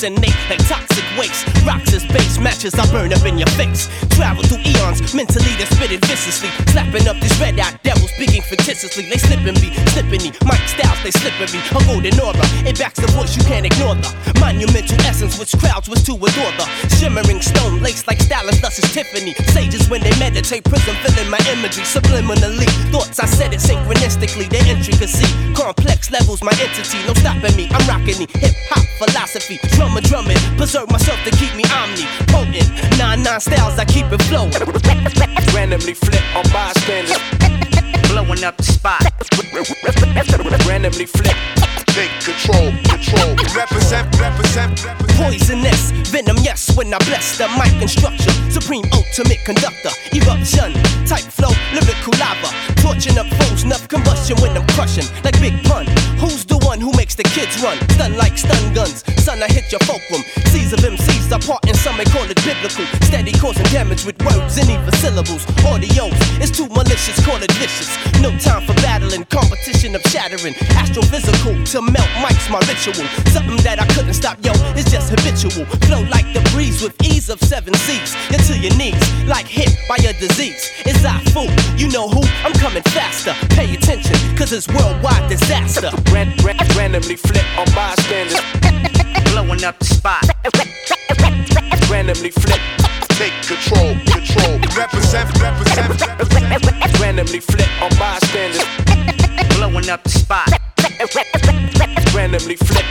done with the lyrical assassinate I burn up in your face. Travel through eons, mentally they're spitting viciously. Slapping up these red eyed devils, speaking fictitiously. They slipping me, slipping me. Mike Styles, they slipping me. A golden aura, it backs the voice, you can't ignore the monumental essence which crowds was to adore the shimmering stone laced like stylus, thus is Tiffany. Sages when they meditate, prism filling my imagery subliminally. Thoughts I said it synchronistically, their intricacy. Complex levels, my entity, no stopping me. I'm rocking the hip hop philosophy. Drummer drumming, preserve myself to keep me omni potent. Nine nine styles, I keep it flowing. Randomly flip on bystanders. Blowing up the spot. Randomly flip. Take control, control. Represent, represent, represent. Poisonous, venom, yes, when I bless the mic instruction. Supreme ultimate conductor, eruption, type flow, lyrical lava. Torching up foes, enough combustion when I'm crushing, like Big Pun. Who's the one who makes the kids run? Stun like stun guns, son, I hit your fulcrum. Seas of MCs are part, and some may call it biblical. Steady causing damage with words and even syllables. Audios, it's too malicious, call it vicious. No time for battling, competition of shattering. Astrophysical, to melt mics, my ritual. Something that I couldn't stop, yo, it's just habitual. Flow like the breeze with ease of seven seas. You're to your knees, like hit by a disease. It's I fool, you know who? I'm coming faster. Pay attention, cause it's worldwide disaster. Ran, ran, randomly flip on bystanders. Blowing up the spot. Randomly flip. Take control, control. Represent, represent, represent. Randomly flip on bystanders. Blowing up the spot. Randomly flip.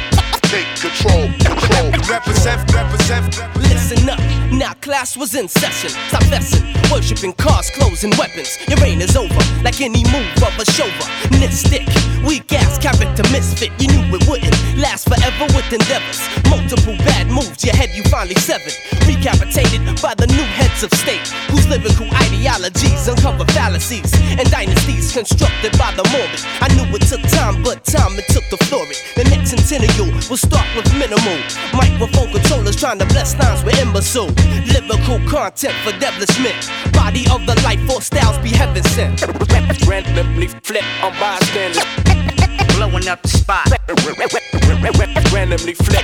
Take control, control. Represent, represent, represent. Listen up, now class was in session. Stop fessing, worshipping cars, clothes, and weapons. Your reign is over, like any move of a chauvinistic. Weak ass character misfit, you knew it wouldn't last forever with endeavors. Multiple bad moves, your head you finally severed. Recapitated by the new heads of state, whose lyrical ideologies uncover fallacies and dynasties constructed by the morbid. I knew it took time, but time it took to flourish. The next centennial will start with minimal microphone controllers trying to bless lines with imbecile. Lyrical content for devilishment. Body of the life force styles be heaven sent. Randomly flip on bystanders. Blowing up the spot. Randomly flip.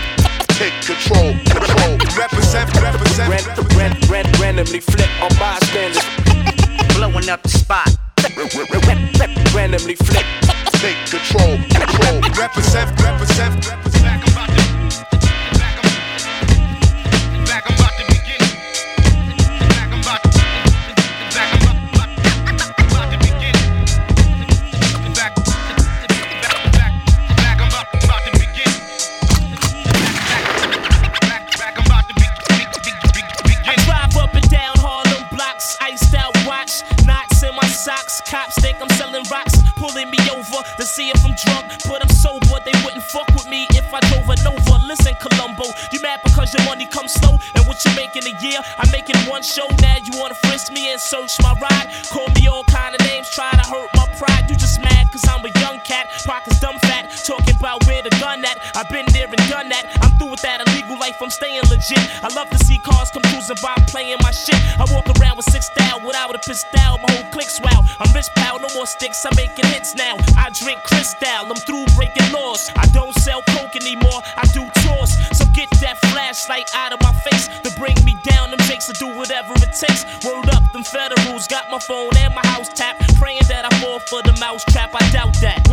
Take control, control. Represent, represent, Ran, represent. ran, ran, randomly flip on bystanders. Blowing up the spot. Randomly flip. Take control, control. Represent, represent, represent. Now. You wanna frisk me and search my ride? Call me all kind of names, try to hurt my pride. You just mad cause I'm a young cat, pockets dumb fat. Talking about where the gun at. I've been there and done that. I'm through with that illegal life, I'm staying legit. I love to see cars come cruising by playing my shit. I walk around with six style without a pistol. My whole clique's wow. I'm rich pal, no more sticks, I'm making hits now. I drink phone and my house tap. Praying that I fall for the mouse trap, I doubt that.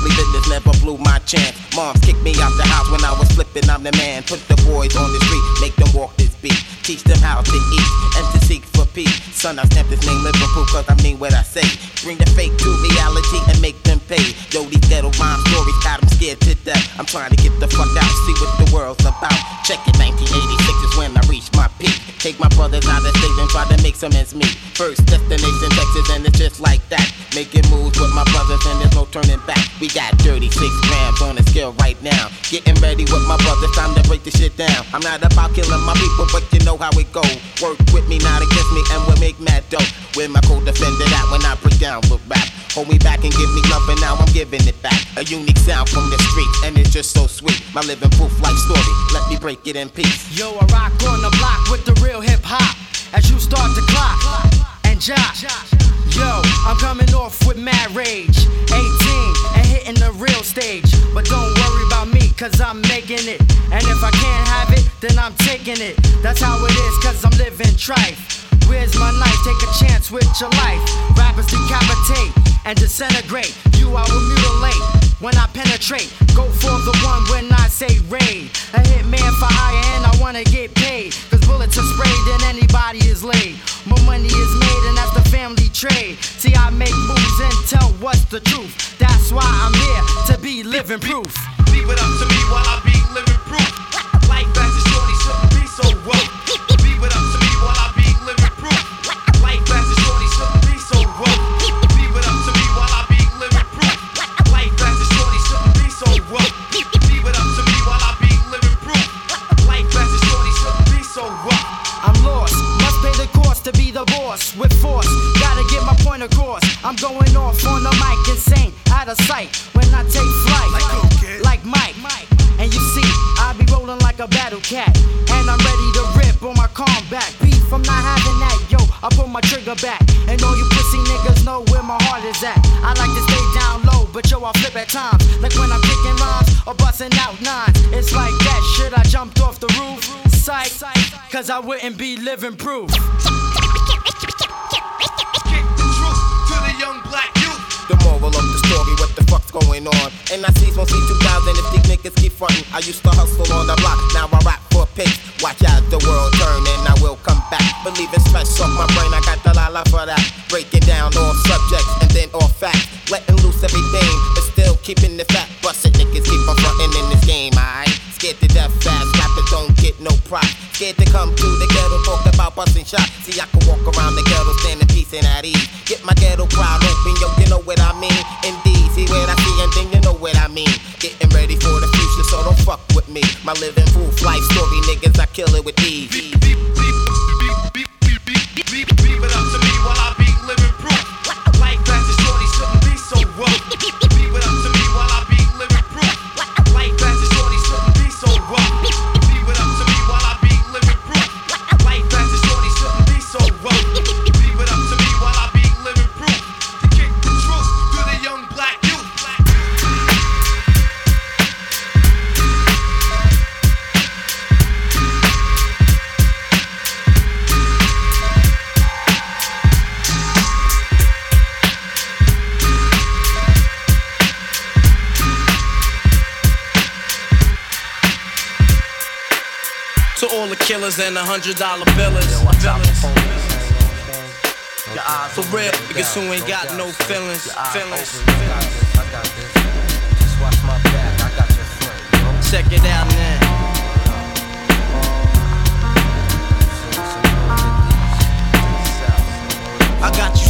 Strictly business never blew my chance. Mom kicked me out the house when I was flipping, I'm the man. Put the boys on the street, make them walk this beat. Teach them how to eat and to seek for peace. Son, I stamp this name Living Proof cause I mean what I say. Bring the fake to reality and make them pay. Yo, these ghetto rhyme stories got them scared to death. I'm trying to get the fuck out, see what the world's about. Check it, 1986 is when I reached my peak. Take my brothers out of state and try to make some ends meet. First destination Texas and it's just like that. Making moves with my brothers and there's no turning back. We got 36 grams on the scale right now. Getting ready with my brothers, time to break this shit down. I'm not about killing my people, but you know how it go. Work with me, not against me, and we'll make mad dough. With my co-defender that when I break down with rap. Hold me back and give me love, and now I'm giving it back. A unique sound from the street, and it's just so sweet. My living proof life story, let me break it in peace. Yo, I rock on the block with the real hip hop. As you start to clock and jock. Yo, I'm coming off with mad rage. 18 and hitting the real stage. But don't worry about me, cause I'm making it. And if I can't have it, then I'm taking it. That's how it is, cause I'm living trife. Where's my knife? Take a chance with your life. Rappers decapitate and disintegrate. You I will mutilate when I penetrate. Go for the one when I say raid. A hitman for hire and I wanna get paid. Bullets are sprayed and anybody is laid. More money is made and that's the family trade. See, I make moves and tell what's the truth. That's why I'm here to be living proof. Leave it up to me while I be living proof. A battle cat, and I'm ready to rip on my combat. Beef, I'm not having that, yo. I pull my trigger back, and all you pussy niggas know where my heart is at. I like to stay down low, but yo, I flip at times, like when I'm kicking rhymes or busting out nines. It's like that shit. I jumped off the roof, sight, cause I wouldn't be living proof. Fuck's going on? And I see 1C 2000 if these niggas keep frontin'. I used to hustle on the block, now I rap for pace. Watch out, the world turn and I will come back. Believe Believing stress off my brain, I got the lala for that. Breaking down all subjects and then all facts. Letting loose everything, but still keeping the fat. Busted niggas keep on frontin' in this game, alright? Scared to death fast, rappers don't get no prop. Scared to come to the ghetto, talk about busting shots. See, I can walk around the ghetto, standing peace and at ease. Get my ghetto crowd open, yo, you know what I mean? Indeed, see what I see, and then you know what I mean. Getting ready for the future, so don't fuck with me. My living proof life story, niggas, I kill it with ease. To all the killers and the hundred dollar billers. For real, niggas who ain't got no feelings. Feelings. Check it out now. I got you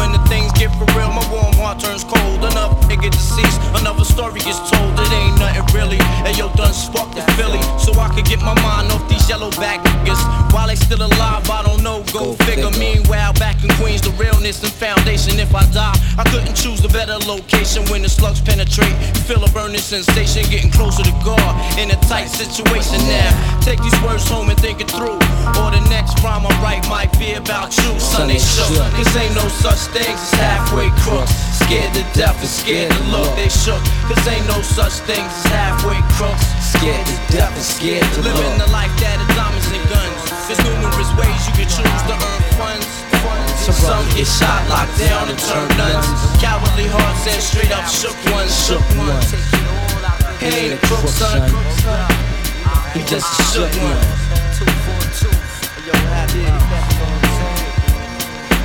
When the things get for real, my warm heart turns cold. Another nigga deceased, another story gets told. It ain't nothing really. And yo, done sparked the Philly, so I could get my mind off these yellow back niggas. While they still alive, I don't know. Go, figure. Meanwhile, back in Queens, the realness and foundation. If I die, I couldn't choose a better location when the slugs penetrate. You feel a burning sensation, getting closer to God in a tight situation now. Take these words home and think it through. Or the next rhyme I write might be about you. Sunday shook, cause ain't no such things as halfway crooks. Scared to death and scared to look, they shook. Cause ain't no such things as halfway crooks. Scared to death and scared to look. Living the life that is diamonds and guns. There's numerous ways you can choose to earn funds. Some get shot, locked down, and turn nuns. Cowardly hearts and straight up shook ones, shook ones. He ain't a crook, son. He just a shook one.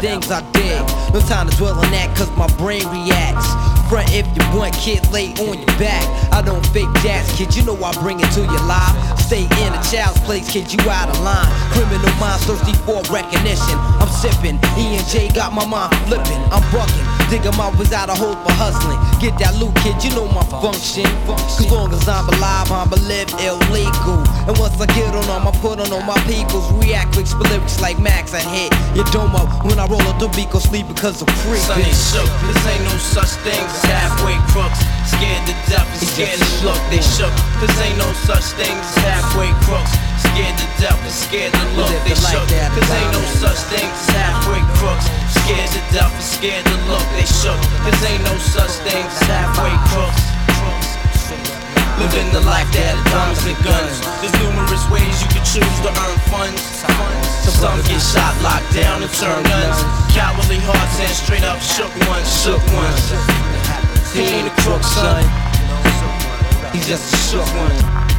things I did? No time to dwell on that, cause my brain reacts. Front if you want, kid, lay on your back. I don't fake jazz, kid, you know I bring it to your life. Stay in a child's place, kid, you out of line. Criminal minds thirsty for recognition. I'm sipping, E and J got my mind flipping. I'm bucking, digging my ways out of hope for hustling. Get that loot, kid, you know my function. Cause long as I'm alive, I'ma live illegal. And once I get on them, I put on all my peoples. React quick, spit lyrics like Max, I hit your dome up when I roll up the beat, go sleep because I'm free. Sunny shook, this ain't no such thing as halfway crooks. Scared to death and scared to look, they shook. This ain't no such thing as halfway crooks. Scared to death and scared to look, they shook. Cause ain't no such thing as halfway crooks. Scared to death and scared to look, they shook. Cause ain't no such thing as halfway crooks. Living the life that is diamonds and guns. There's numerous ways you can choose to earn funds. Some get shot, locked down, and turn guns. Cowardly hearts and straight up shook ones, shook ones. He ain't a crook, son. He's just a shook one.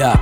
Yeah.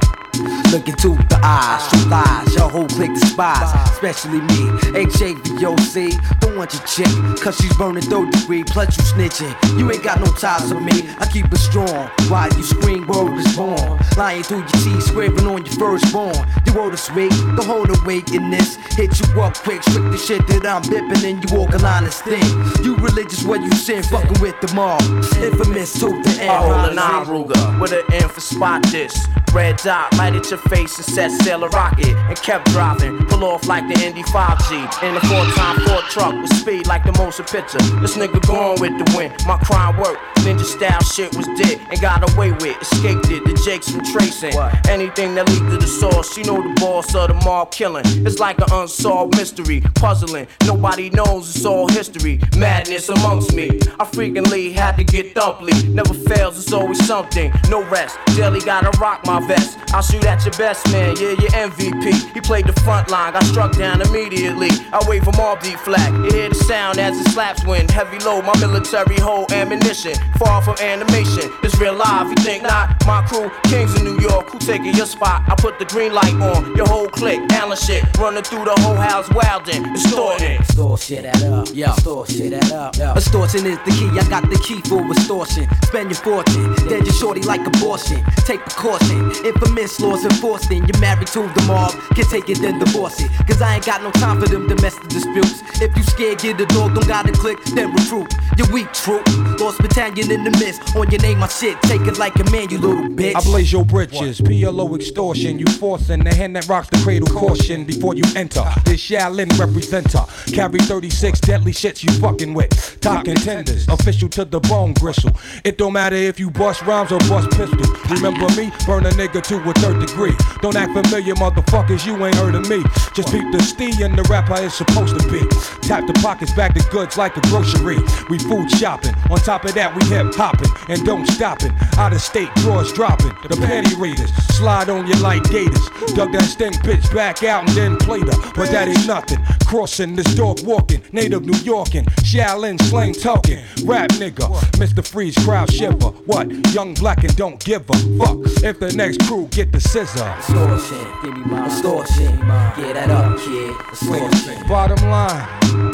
Look into the eyes, true lies, your whole clique despise, especially me. HAVOC, don't want your chick, cause she's burning third degree, plus you snitching. You ain't got no ties with me, I keep it strong. Why you scream, word is born. Lying through your teeth, scraping on your firstborn. The word is sweet, don't hold awake in this. Hit you up quick, strip the shit that I'm bipping, and you walk a line of sting. You religious, what you sin, fucking with the mob. Infamous to the end. I hold an iron Ruger with an M for spot this. Red dot, light at your face and set sail a rocket. And kept driving, pull off like the Indy 5G. In a four time Ford truck with speed like the motion picture. This nigga going with the wind. My crime worked. Ninja style shit was dead and got away with. Escaped it, the Jakes from tracing. What? Anything that lead to the source, you know the boss of the mob killing. It's like an unsolved mystery, puzzling. Nobody knows it's all history. Madness amongst me. I frequently had to get thumply. Never fails, it's always something. No rest. Daily gotta rock my my vest. I'll shoot at your best man, yeah, your MVP. He played the front line, got struck down immediately. I wave him all deep flag. You hear the sound as it slaps wind. Heavy load, my military hold ammunition. Far from animation, it's real life. You think not? My crew, kings in New York, who taking your spot? I put the green light on, your whole clique, Allen shit. Running through the whole house, wildin', distorting. Store shit that up, yo. Store shit that up, yo. Extortion is the key, I got the key for extortion. Spend your fortune, then your shorty like abortion. Take precaution, infamous laws enforced in. You're married to the mob, can take it then divorce it. Cause I ain't got no time for them domestic disputes. If you scared, get the dog, don't gotta click, then recruit. You're weak, troop. Lost battalion in the mist. On your name, my shit. Take it like a man, you little bitch. I blaze your britches, PLO extortion. You forcing the hand that rocks the cradle caution before you enter. This Shaolin representer. Carry 36 deadly shits you fucking with. Top contenders, official to the bone gristle. It don't matter if you bust rhymes or bust pistols. Remember me? Burn a nigga to a third degree. Don't act familiar, motherfuckers, you ain't heard of me. Just peep the stee and the rapper is supposed to be. Tap the pockets, back the goods like a grocery. We food shopping. On top of that, we hip hopping and don't stopping. Out of state, drawers dropping. The panty raiders slide on you like gators. Dug that stink bitch back out and then played her. But that ain't nothing. Crossing this dog walking. Native New Yorkin. Shaolin slang talking. Rap nigga. Mr. Freeze crowd shiver. What? Young black and don't give a fuck. If the next crew get the scissor. Extortion, give me my extortion. Get that up, kid. Extortion. Bottom line,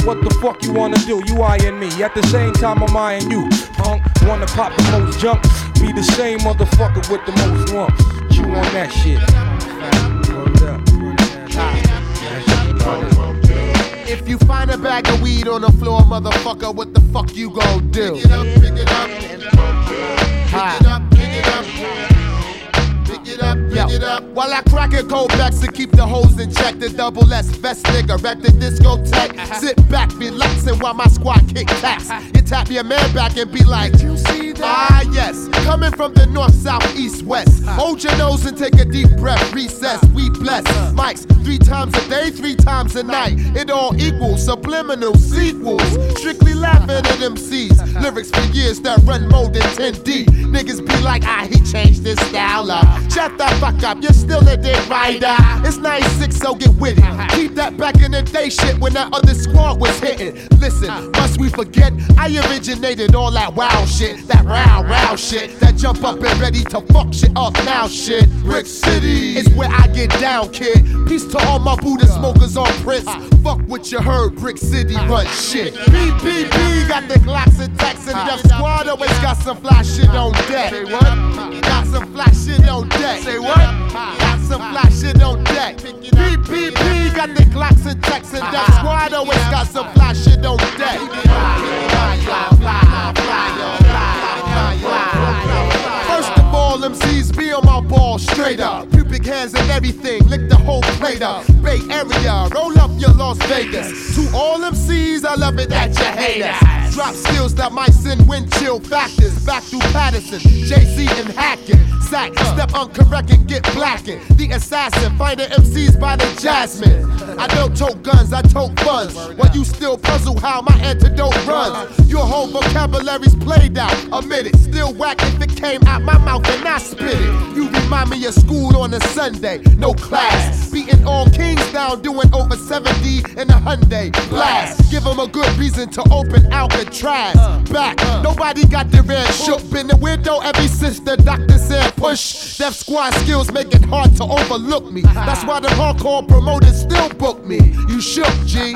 what the fuck you wanna do? You eyeing me at the same time I'm eyeing you. Punk, wanna pop the most junk? Be the same motherfucker with the most lumps. Chew on that shit. If you find a bag of weed on the floor, motherfucker, what the fuck you gon' do? Pick it up, pick it up, pick it up, pick it up. Pick it up, pick it up. While I crack a cold backs to keep the hoes in check, the double S best nigga at the discotheque. Sit back, relaxing while my squad kick taps. You tap your man back and be like, you see that? Ah, yes. Coming from the north, south, east, west. Hold your nose and take a deep breath. Recess, we bless. Mics three times a day, three times a night. It all equals subliminal sequels. Strictly laughing at MCs. Lyrics for years that run more than 10D. Niggas be like, ah, he changed his style up. Shut the fuck up, you're still a dick rider. It's 96, so get with it. Keep that back in the day shit when that other squad was hitting. Listen, must we forget? I originated all that wow shit, that row, row shit, that jump up and ready to fuck shit up now shit. Brick City is where I get down, kid. Peace to all my Buddha smokers on Prince. Fuck what you heard, Brick City run shit. PPP got the Glocks and Tex and Def Squad always got some fly shit on deck. Say what? Got some fly shit on deck. Say what? Got some fly shit on deck. PPP got the Glocks and Tex and Def Squad always got some fly shit on deck. First of all, MCs be on my ball straight up. Pubic hairs and everything, lick the whole plate up. Bay Area, roll up your Las Vegas. To all MCs, I love it that you hate us. Drop skills that might send wind chill factors. Back through Paterson, JC and Hackett. Sack, step uncorrect and get blackened. The assassin, find the MCs by the jasmine. I don't tote guns, I tote funds. While you still puzzle how my antidote runs. Your whole vocabulary's played out, admit it. Still whack if it came out my mouth and I spit it. You remind me of school on a Sunday, no class. Beating all kings down, doing over 70 in a Hyundai blast. Give them a good reason to open Alcatraz. Back, nobody got their red shook. Been the window every since the doctor said push. Def squad skills make it hard to overlook me. That's why the hardcore promoters still book me. You shook, G.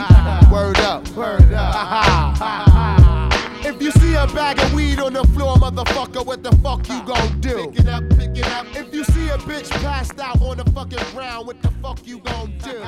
Word up, word up. If you see a bag of weed on the floor, motherfucker, what the fuck you gon' do? Pick it up, pick it up. If you see a bitch passed out on the fucking ground, what the fuck you gon' do?